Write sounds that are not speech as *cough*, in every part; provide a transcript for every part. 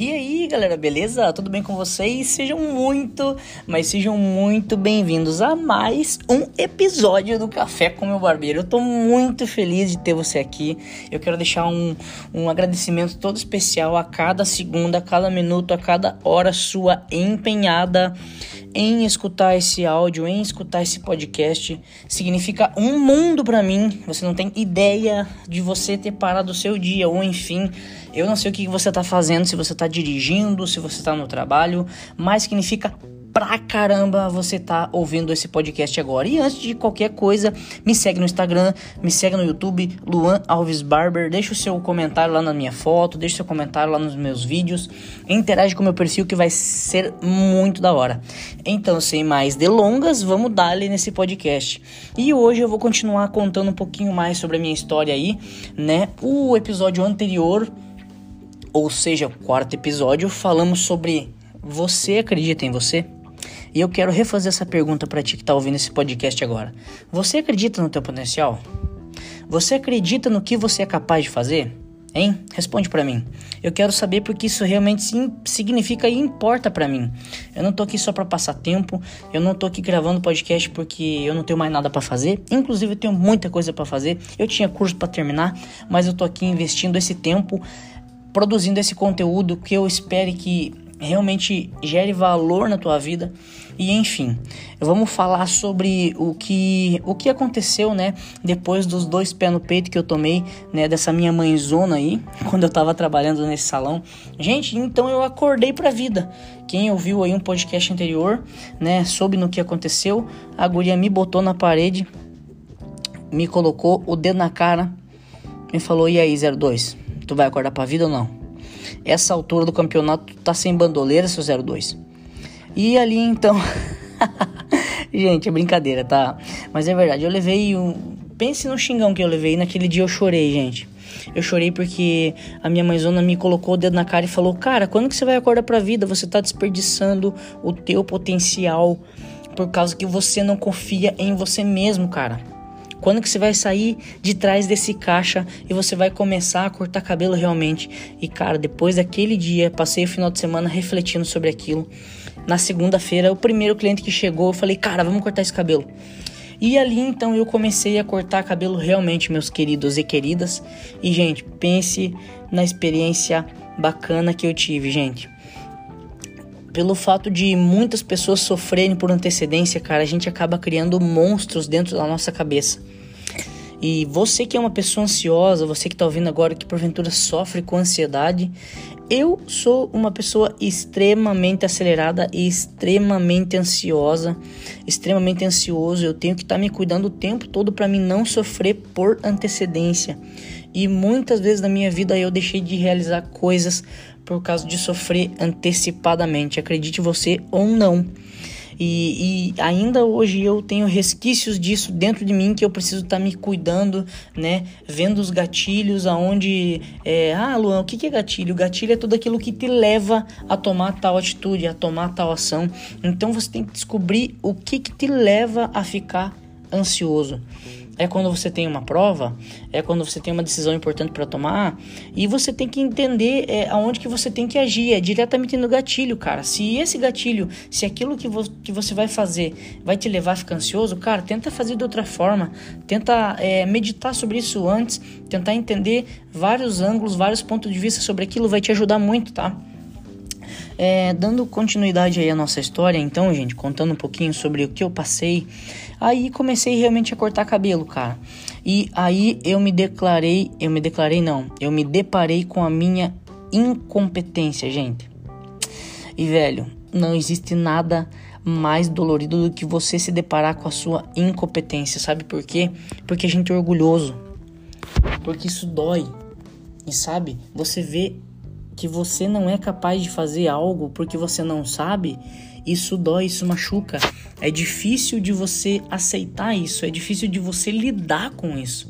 E aí, galera, beleza? Tudo bem com vocês? Sejam muito, mas sejam muito bem-vindos a mais um episódio do Café com meu barbeiro. Eu tô muito feliz de ter você aqui. Eu quero deixar um, um agradecimento todo especial a cada segundo, a cada minuto, a cada hora sua empenhada em escutar esse áudio, em escutar esse podcast. Significa um mundo para mim. Você não tem ideia de você ter parado o seu dia, ou enfim, eu não sei o que você tá fazendo, se você tá dirigindo, se você tá no trabalho, mas significa pra caramba você tá ouvindo esse podcast agora. E antes de qualquer coisa, me segue no Instagram, me segue no YouTube, Luan Alves Barber. Deixa o seu comentário lá na minha foto, deixa o seu comentário lá nos meus vídeos. Interage com o meu perfil que vai ser muito da hora. Então, sem mais delongas, vamos dar ali nesse podcast. E hoje eu vou continuar contando um pouquinho mais sobre a minha história aí, né? O episódio anterior, ou seja, o quarto episódio, falamos sobre você acredita em você? E eu quero refazer essa pergunta para ti que está ouvindo esse podcast agora. Você acredita no teu potencial? Você acredita no que você é capaz de fazer? Hein? Responde para mim. Eu quero saber porque isso realmente significa e importa para mim. Eu não tô aqui só para passar tempo, eu não tô aqui gravando podcast porque eu não tenho mais nada para fazer. Inclusive eu tenho muita coisa para fazer. Eu tinha curso para terminar, mas eu tô aqui investindo esse tempo produzindo esse conteúdo que eu espere que realmente gere valor na tua vida. E enfim, vamos falar sobre o que o que aconteceu, né, depois dos dois pés no peito que eu tomei, né, dessa minha mãezona aí, *laughs* quando eu tava trabalhando nesse salão. Gente, então eu acordei pra vida. Quem ouviu aí um podcast anterior, né, soube no que aconteceu, a guria me botou na parede, me colocou o dedo na cara, me falou: "E aí, 02, tu vai acordar pra vida ou não?" Essa altura do campeonato tá sem bandoleira, seu 02. E ali então. *laughs* Gente, é brincadeira, tá? Mas é verdade, eu levei um. Pense no xingão que eu levei. Naquele dia eu chorei, gente. Eu chorei porque a minha mãezona me colocou o dedo na cara e falou: Cara, quando que você vai acordar pra vida? Você tá desperdiçando o teu potencial por causa que você não confia em você mesmo, cara. Quando que você vai sair de trás desse caixa e você vai começar a cortar cabelo realmente? E cara, depois daquele dia, passei o final de semana refletindo sobre aquilo. Na segunda-feira, o primeiro cliente que chegou, eu falei: "Cara, vamos cortar esse cabelo". E ali então eu comecei a cortar cabelo realmente, meus queridos e queridas. E gente, pense na experiência bacana que eu tive, gente pelo fato de muitas pessoas sofrerem por antecedência, cara, a gente acaba criando monstros dentro da nossa cabeça. E você que é uma pessoa ansiosa, você que está ouvindo agora que porventura sofre com ansiedade, eu sou uma pessoa extremamente acelerada e extremamente ansiosa, extremamente ansioso. Eu tenho que estar tá me cuidando o tempo todo para mim não sofrer por antecedência. E muitas vezes na minha vida eu deixei de realizar coisas por causa de sofrer antecipadamente, acredite você ou não. E, e, ainda hoje eu tenho resquícios disso dentro de mim que eu preciso estar tá me cuidando, né? Vendo os gatilhos, aonde. É, ah, Luan, o que é gatilho? Gatilho é tudo aquilo que te leva a tomar tal atitude, a tomar tal ação. Então você tem que descobrir o que, que te leva a ficar ansioso é quando você tem uma prova, é quando você tem uma decisão importante para tomar e você tem que entender é, aonde que você tem que agir, é diretamente no gatilho, cara. Se esse gatilho, se aquilo que, vo que você vai fazer vai te levar a ficar ansioso, cara, tenta fazer de outra forma, tenta é, meditar sobre isso antes, tentar entender vários ângulos, vários pontos de vista sobre aquilo vai te ajudar muito, tá? É, dando continuidade aí à nossa história, então, gente, contando um pouquinho sobre o que eu passei, aí comecei realmente a cortar cabelo, cara. E aí eu me declarei, eu me declarei não, eu me deparei com a minha incompetência, gente. E velho, não existe nada mais dolorido do que você se deparar com a sua incompetência, sabe por quê? Porque a gente é orgulhoso. Porque isso dói. E sabe, você vê que você não é capaz de fazer algo porque você não sabe, isso dói, isso machuca. É difícil de você aceitar isso, é difícil de você lidar com isso.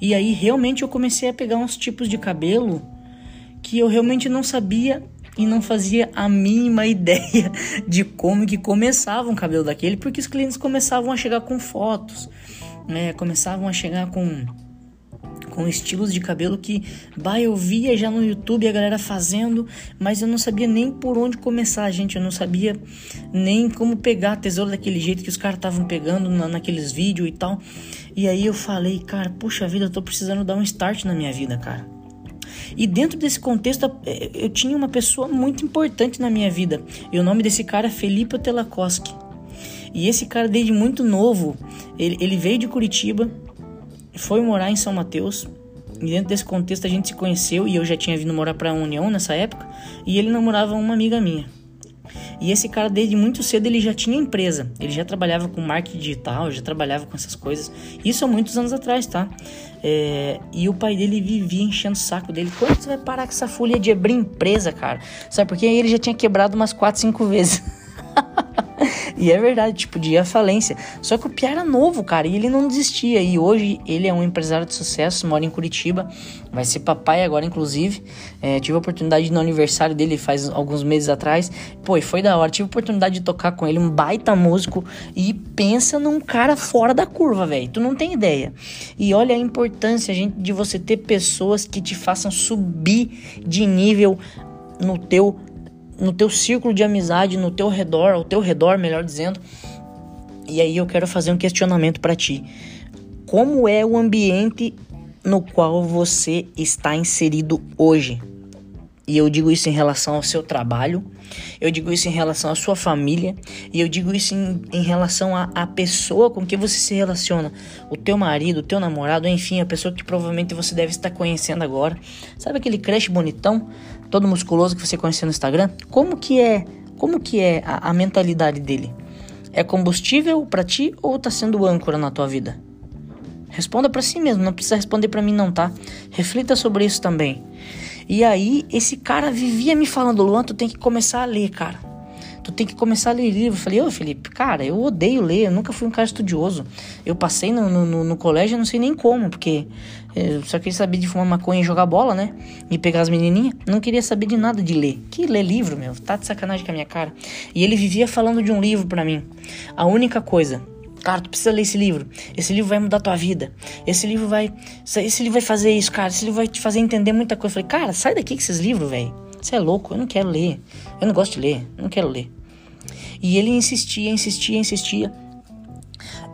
E aí realmente eu comecei a pegar uns tipos de cabelo que eu realmente não sabia e não fazia a mínima *laughs* ideia de como que começava um cabelo daquele, porque os clientes começavam a chegar com fotos, né? Começavam a chegar com com estilos de cabelo que, bah, eu via já no YouTube a galera fazendo, mas eu não sabia nem por onde começar, gente. Eu não sabia nem como pegar a tesoura daquele jeito que os caras estavam pegando na, naqueles vídeos e tal. E aí eu falei, cara, puxa vida, eu tô precisando dar um start na minha vida, cara. E dentro desse contexto, é, eu tinha uma pessoa muito importante na minha vida. E o nome desse cara é Felipe Telakoski. E esse cara, desde muito novo, ele, ele veio de Curitiba, foi morar em São Mateus. E dentro desse contexto a gente se conheceu e eu já tinha vindo morar para União nessa época. E ele namorava uma amiga minha. E esse cara, desde muito cedo, ele já tinha empresa. Ele já trabalhava com marketing digital, já trabalhava com essas coisas. Isso há muitos anos atrás, tá? É, e o pai dele vivia enchendo o saco dele. Quando você vai parar com essa folha de abrir empresa, cara? Sabe por quê? Ele já tinha quebrado umas 4, 5 vezes. *laughs* E é verdade, tipo, de ir à falência. Só que o Pia era novo, cara, e ele não desistia. E hoje ele é um empresário de sucesso, mora em Curitiba, vai ser papai agora, inclusive. É, tive a oportunidade no aniversário dele faz alguns meses atrás. Pô, e foi da hora. Tive a oportunidade de tocar com ele, um baita músico. E pensa num cara fora da curva, velho. Tu não tem ideia. E olha a importância, gente, de você ter pessoas que te façam subir de nível no teu no teu círculo de amizade, no teu redor, ao teu redor, melhor dizendo. E aí eu quero fazer um questionamento para ti. Como é o ambiente no qual você está inserido hoje? E eu digo isso em relação ao seu trabalho, eu digo isso em relação à sua família, e eu digo isso em, em relação à pessoa com que você se relaciona. O teu marido, o teu namorado, enfim, a pessoa que provavelmente você deve estar conhecendo agora. Sabe aquele crush bonitão? todo musculoso que você conhece no Instagram, como que é, como que é a, a mentalidade dele? É combustível para ti ou tá sendo âncora na tua vida? Responda para si mesmo, não precisa responder para mim não, tá? Reflita sobre isso também. E aí, esse cara vivia me falando, Luan, tu tem que começar a ler, cara tu tem que começar a ler livro. Eu falei, ô Felipe, cara, eu odeio ler, eu nunca fui um cara estudioso. Eu passei no, no, no colégio, eu não sei nem como, porque eu só queria saber de fumar maconha e jogar bola, né? E pegar as menininhas. Não queria saber de nada de ler. Que ler livro, meu? Tá de sacanagem com a minha cara. E ele vivia falando de um livro para mim. A única coisa Cara, tu precisa ler esse livro. Esse livro vai mudar tua vida. Esse livro vai. Esse livro vai fazer isso, cara. Esse livro vai te fazer entender muita coisa. Eu falei, cara, sai daqui com esses livros, velho. Você é louco, eu não quero ler. Eu não gosto de ler, eu não quero ler. E ele insistia, insistia, insistia.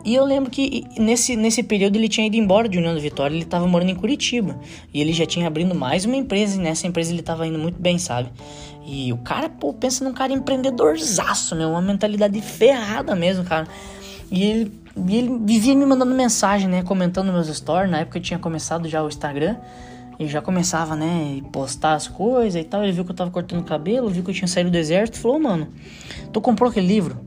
E eu lembro que nesse, nesse período ele tinha ido embora de União da Vitória, ele estava morando em Curitiba. E ele já tinha abrindo mais uma empresa, e nessa empresa ele estava indo muito bem, sabe? E o cara, pô, pensa num cara empreendedorzaço, meu, uma mentalidade ferrada mesmo, cara. E ele, e ele vivia me mandando mensagem, né, comentando meus stories, na época eu tinha começado já o Instagram. E já começava, né, postar as coisas e tal. Ele viu que eu tava cortando o cabelo, viu que eu tinha saído do exército, falou, mano, tu comprou aquele livro?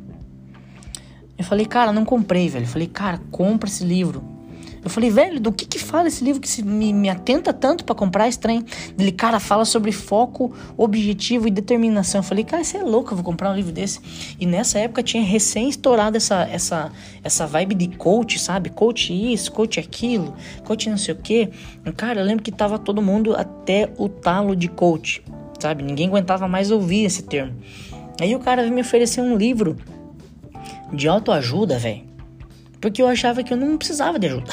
Eu falei, cara, não comprei, velho. Eu falei, cara, compra esse livro. Eu falei, velho, do que que fala esse livro que se, me, me atenta tanto para comprar esse trem? Ele, cara, fala sobre foco, objetivo e determinação. Eu falei, cara, você é louco, eu vou comprar um livro desse. E nessa época tinha recém estourado essa, essa, essa vibe de coach, sabe? Coach isso, coach aquilo, coach não sei o quê. Cara, eu lembro que tava todo mundo até o talo de coach, sabe? Ninguém aguentava mais ouvir esse termo. Aí o cara veio me oferecer um livro de autoajuda, velho. Porque eu achava que eu não precisava de ajuda.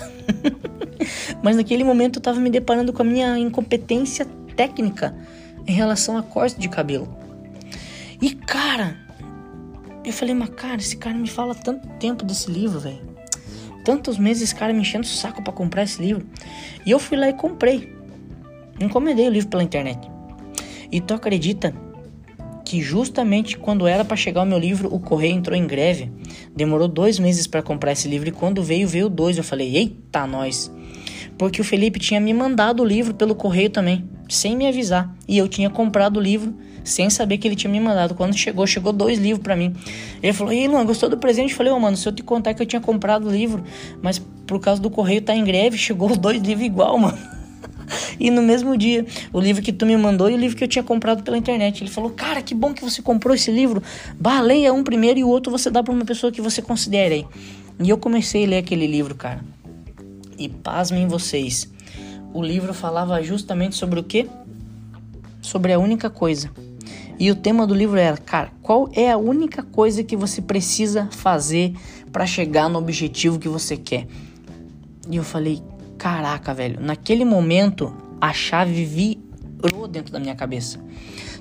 *laughs* Mas naquele momento eu tava me deparando com a minha incompetência técnica em relação a corte de cabelo. E cara, eu falei, mas cara, esse cara me fala tanto tempo desse livro, velho. Tantos meses esse cara me enchendo o saco para comprar esse livro. E eu fui lá e comprei. Encomendei o livro pela internet. E tu acredita que justamente quando era para chegar o meu livro, o correio entrou em greve. Demorou dois meses para comprar esse livro e quando veio, veio dois. Eu falei, eita, nós. Porque o Felipe tinha me mandado o livro pelo correio também, sem me avisar. E eu tinha comprado o livro sem saber que ele tinha me mandado. Quando chegou, chegou dois livros para mim. Ele falou: Ei, Luan, gostou do presente? Eu falei: Ô, oh, mano, se eu te contar que eu tinha comprado o livro, mas por causa do correio tá em greve, *laughs* chegou dois livros igual, mano. E no mesmo dia, o livro que tu me mandou e o livro que eu tinha comprado pela internet. Ele falou: Cara, que bom que você comprou esse livro. Bah, leia um primeiro e o outro você dá para uma pessoa que você considere aí. E eu comecei a ler aquele livro, cara. E pasmem vocês. O livro falava justamente sobre o quê? Sobre a única coisa. E o tema do livro era, cara, qual é a única coisa que você precisa fazer para chegar no objetivo que você quer? E eu falei, caraca, velho, naquele momento a chave virou dentro da minha cabeça.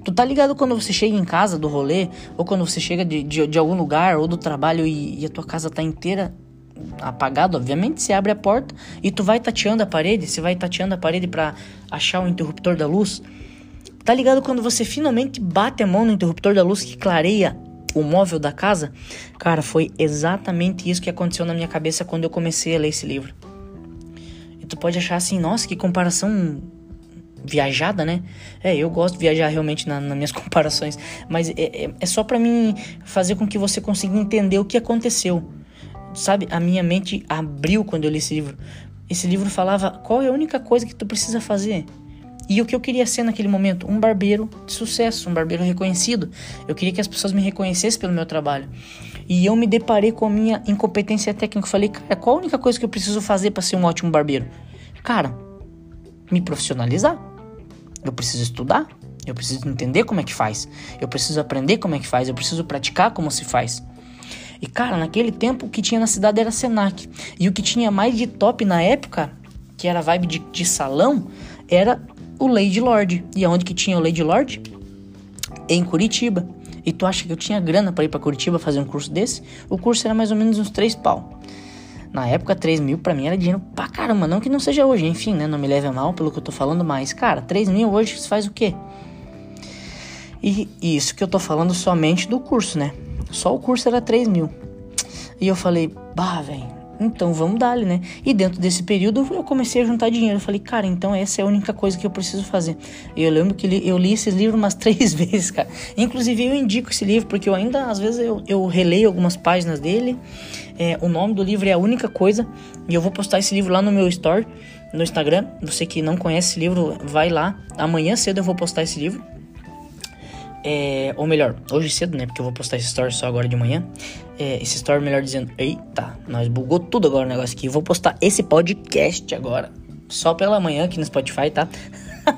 Tu tá ligado quando você chega em casa do rolê, ou quando você chega de, de, de algum lugar, ou do trabalho e, e, a tua casa tá inteira apagada, obviamente, você abre a porta e tu vai tateando a parede, você vai tateando a parede para achar o interruptor da luz. Tá ligado quando você finalmente bate a mão no interruptor da luz que clareia o móvel da casa? Cara, foi exatamente isso que aconteceu na minha cabeça quando eu comecei a ler esse livro. Tu pode achar assim, nossa, que comparação viajada, né? É, eu gosto de viajar realmente na, nas minhas *laughs* comparações, mas é, é, é só para mim fazer com que você consiga entender o que aconteceu. Sabe, a minha mente abriu quando eu li esse livro. Esse livro falava qual é a única coisa que tu precisa fazer. E o que eu queria ser naquele momento? Um barbeiro de sucesso, um barbeiro reconhecido. Eu queria que as pessoas me reconhecessem pelo meu trabalho. E eu me deparei com a minha incompetência técnica. Falei, cara, qual a única coisa que eu preciso fazer para ser um ótimo barbeiro? Cara, me profissionalizar. Eu preciso estudar, eu preciso entender como é que faz, eu preciso aprender como é que faz, eu preciso praticar como se faz. E cara, naquele tempo o que tinha na cidade era Senac. E o que tinha mais de top na época, que era vibe de, de salão, era o Lady Lord. E aonde que tinha o Lady Lord? Em Curitiba. E tu acha que eu tinha grana para ir para Curitiba fazer um curso desse? O curso era mais ou menos uns 3 pau. Na época, 3 mil pra mim era dinheiro pra caramba. Não que não seja hoje, enfim, né? Não me leve a mal pelo que eu tô falando, mas, cara, 3 mil hoje faz o quê? E isso que eu tô falando somente do curso, né? Só o curso era 3 mil. E eu falei, bah, velho, então vamos dar, né? E dentro desse período eu comecei a juntar dinheiro. Eu falei, cara, então essa é a única coisa que eu preciso fazer. Eu lembro que eu li esses livros umas *laughs* três vezes, cara. Inclusive eu indico esse livro porque eu ainda, às vezes, eu, eu releio algumas páginas dele. É, o nome do livro é A Única Coisa. E eu vou postar esse livro lá no meu store, no Instagram. Você que não conhece esse livro, vai lá. Amanhã cedo eu vou postar esse livro. É, ou melhor, hoje cedo, né? Porque eu vou postar esse story só agora de manhã. É, esse story, melhor dizendo. Eita, nós bugou tudo agora o negócio aqui. Eu vou postar esse podcast agora. Só pela manhã aqui no Spotify, tá?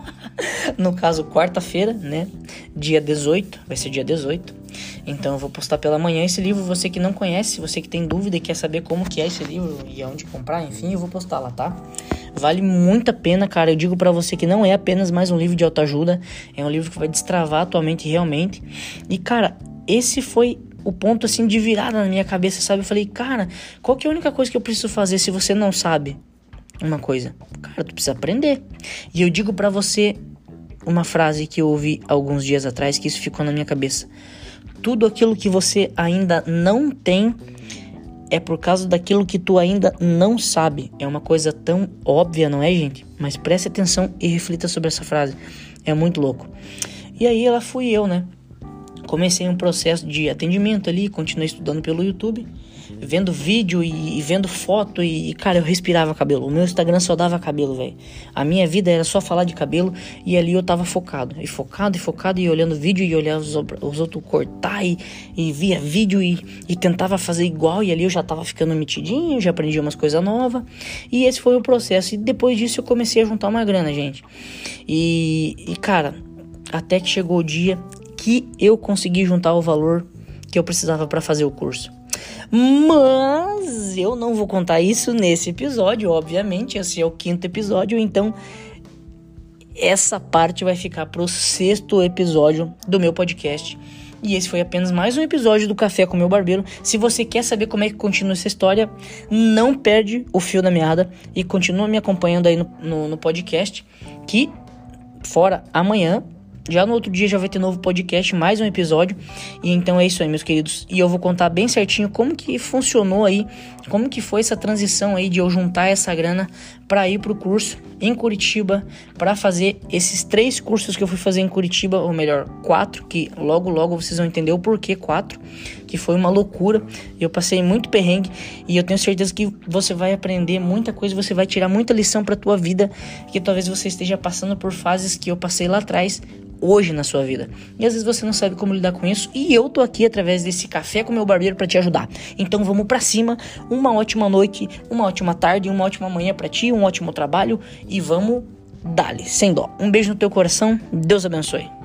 *laughs* no caso, quarta-feira, né? Dia 18. Vai ser dia 18. Então eu vou postar pela manhã esse livro. Você que não conhece, você que tem dúvida e quer saber como que é esse livro e aonde comprar, enfim, eu vou postar lá, tá? Vale muito a pena, cara. Eu digo para você que não é apenas mais um livro de autoajuda, é um livro que vai destravar a tua mente realmente. E cara, esse foi o ponto assim de virada na minha cabeça, sabe? Eu falei, cara, qual que é a única coisa que eu preciso fazer se você não sabe uma coisa? Cara, tu precisa aprender. E eu digo para você uma frase que eu ouvi alguns dias atrás que isso ficou na minha cabeça. Tudo aquilo que você ainda não tem é por causa daquilo que tu ainda não sabe. É uma coisa tão óbvia, não é, gente? Mas preste atenção e reflita sobre essa frase. É muito louco. E aí ela fui eu, né? Comecei um processo de atendimento ali, continuei estudando pelo YouTube vendo vídeo e, e vendo foto e, cara, eu respirava cabelo. O meu Instagram só dava cabelo, velho. A minha vida era só falar de cabelo e ali eu tava focado. E focado, e focado, e olhando vídeo e olhando os, os outros cortar e, e via vídeo e, e tentava fazer igual. E ali eu já tava ficando metidinho, já aprendi umas coisas novas. E esse foi o processo. E depois disso eu comecei a juntar uma grana, gente. E, e cara, até que chegou o dia que eu consegui juntar o valor que eu precisava para fazer o curso. Mas eu não vou contar isso nesse episódio, obviamente. Esse é o quinto episódio, então essa parte vai ficar para o sexto episódio do meu podcast. E esse foi apenas mais um episódio do Café com meu barbeiro. Se você quer saber como é que continua essa história, não perde o fio da meada e continua me acompanhando aí no, no, no podcast. Que fora amanhã já no outro dia já vai ter novo podcast, mais um episódio. E então é isso aí, meus queridos. E eu vou contar bem certinho como que funcionou aí, como que foi essa transição aí de eu juntar essa grana para ir pro curso em Curitiba, para fazer esses três cursos que eu fui fazer em Curitiba, ou melhor, quatro, que logo logo vocês vão entender o porquê quatro, que foi uma loucura. Eu passei muito perrengue e eu tenho certeza que você vai aprender muita coisa, você vai tirar muita lição para tua vida, que talvez você esteja passando por fases que eu passei lá atrás hoje na sua vida. E às vezes você não sabe como lidar com isso, e eu tô aqui através desse café com meu barbeiro para te ajudar. Então vamos para cima. Uma ótima noite, uma ótima tarde, uma ótima manhã para ti, um ótimo trabalho e vamos dali, sem dó. Um beijo no teu coração. Deus abençoe.